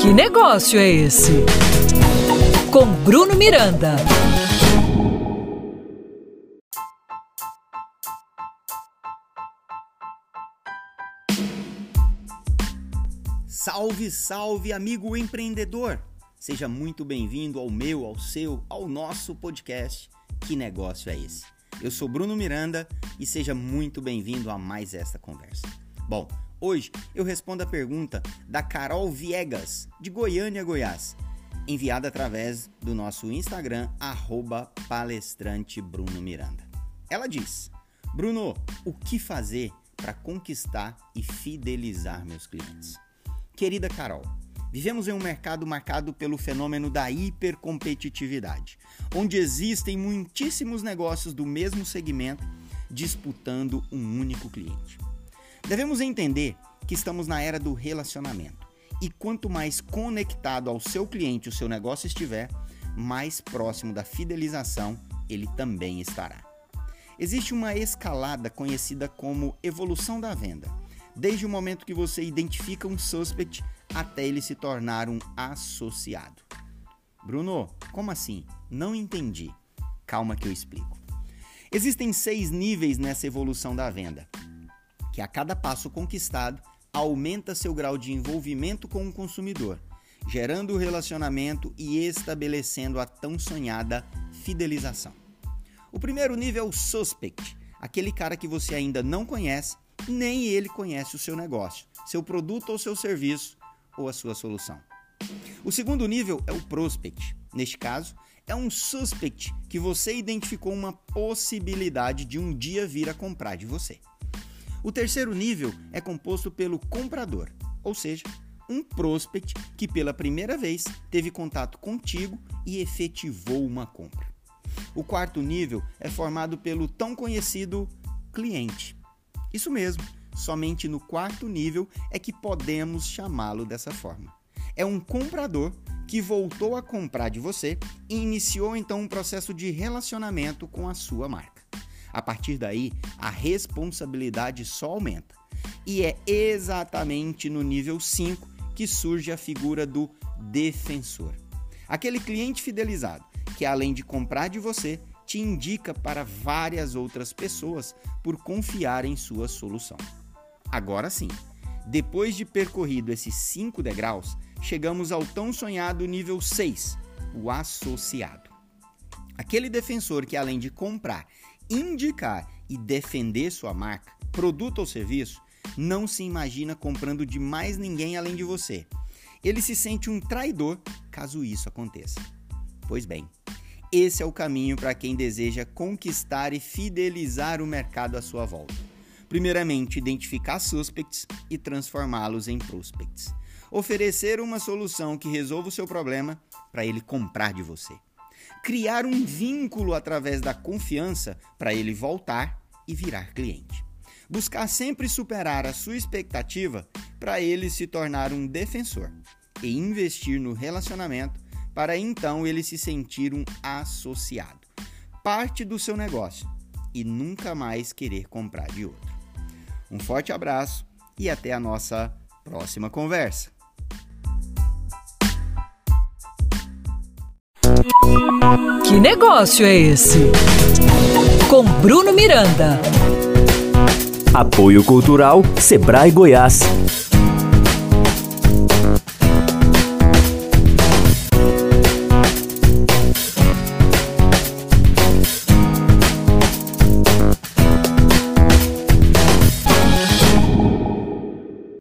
Que negócio é esse? Com Bruno Miranda. Salve, salve, amigo empreendedor! Seja muito bem-vindo ao meu, ao seu, ao nosso podcast. Que negócio é esse? Eu sou Bruno Miranda e seja muito bem-vindo a mais esta conversa. Bom, hoje eu respondo a pergunta da Carol Viegas, de Goiânia, Goiás, enviada através do nosso Instagram, palestrante Bruno Miranda. Ela diz: Bruno, o que fazer para conquistar e fidelizar meus clientes? Querida Carol, Vivemos em um mercado marcado pelo fenômeno da hipercompetitividade, onde existem muitíssimos negócios do mesmo segmento disputando um único cliente. Devemos entender que estamos na era do relacionamento e quanto mais conectado ao seu cliente o seu negócio estiver, mais próximo da fidelização ele também estará. Existe uma escalada conhecida como evolução da venda, desde o momento que você identifica um suspect até ele se tornar um associado. Bruno, como assim? Não entendi. Calma que eu explico. Existem seis níveis nessa evolução da venda, que a cada passo conquistado aumenta seu grau de envolvimento com o consumidor, gerando o relacionamento e estabelecendo a tão sonhada fidelização. O primeiro nível é o suspect, aquele cara que você ainda não conhece, nem ele conhece o seu negócio, seu produto ou seu serviço, ou a sua solução. O segundo nível é o prospect. Neste caso, é um suspect que você identificou uma possibilidade de um dia vir a comprar de você. O terceiro nível é composto pelo comprador, ou seja, um prospect que pela primeira vez teve contato contigo e efetivou uma compra. O quarto nível é formado pelo tão conhecido cliente. Isso mesmo, Somente no quarto nível é que podemos chamá-lo dessa forma. É um comprador que voltou a comprar de você e iniciou então um processo de relacionamento com a sua marca. A partir daí, a responsabilidade só aumenta. E é exatamente no nível 5 que surge a figura do defensor. Aquele cliente fidelizado que, além de comprar de você, te indica para várias outras pessoas por confiar em sua solução. Agora sim, depois de percorrido esses cinco degraus, chegamos ao tão sonhado nível 6, o associado. Aquele defensor que, além de comprar, indicar e defender sua marca, produto ou serviço, não se imagina comprando de mais ninguém além de você. Ele se sente um traidor caso isso aconteça. Pois bem, esse é o caminho para quem deseja conquistar e fidelizar o mercado à sua volta. Primeiramente, identificar suspects e transformá-los em prospects. Oferecer uma solução que resolva o seu problema para ele comprar de você. Criar um vínculo através da confiança para ele voltar e virar cliente. Buscar sempre superar a sua expectativa para ele se tornar um defensor e investir no relacionamento para então ele se sentir um associado, parte do seu negócio e nunca mais querer comprar de outro. Um forte abraço e até a nossa próxima conversa. Que negócio é esse? Com Bruno Miranda. Apoio Cultural Sebrae Goiás.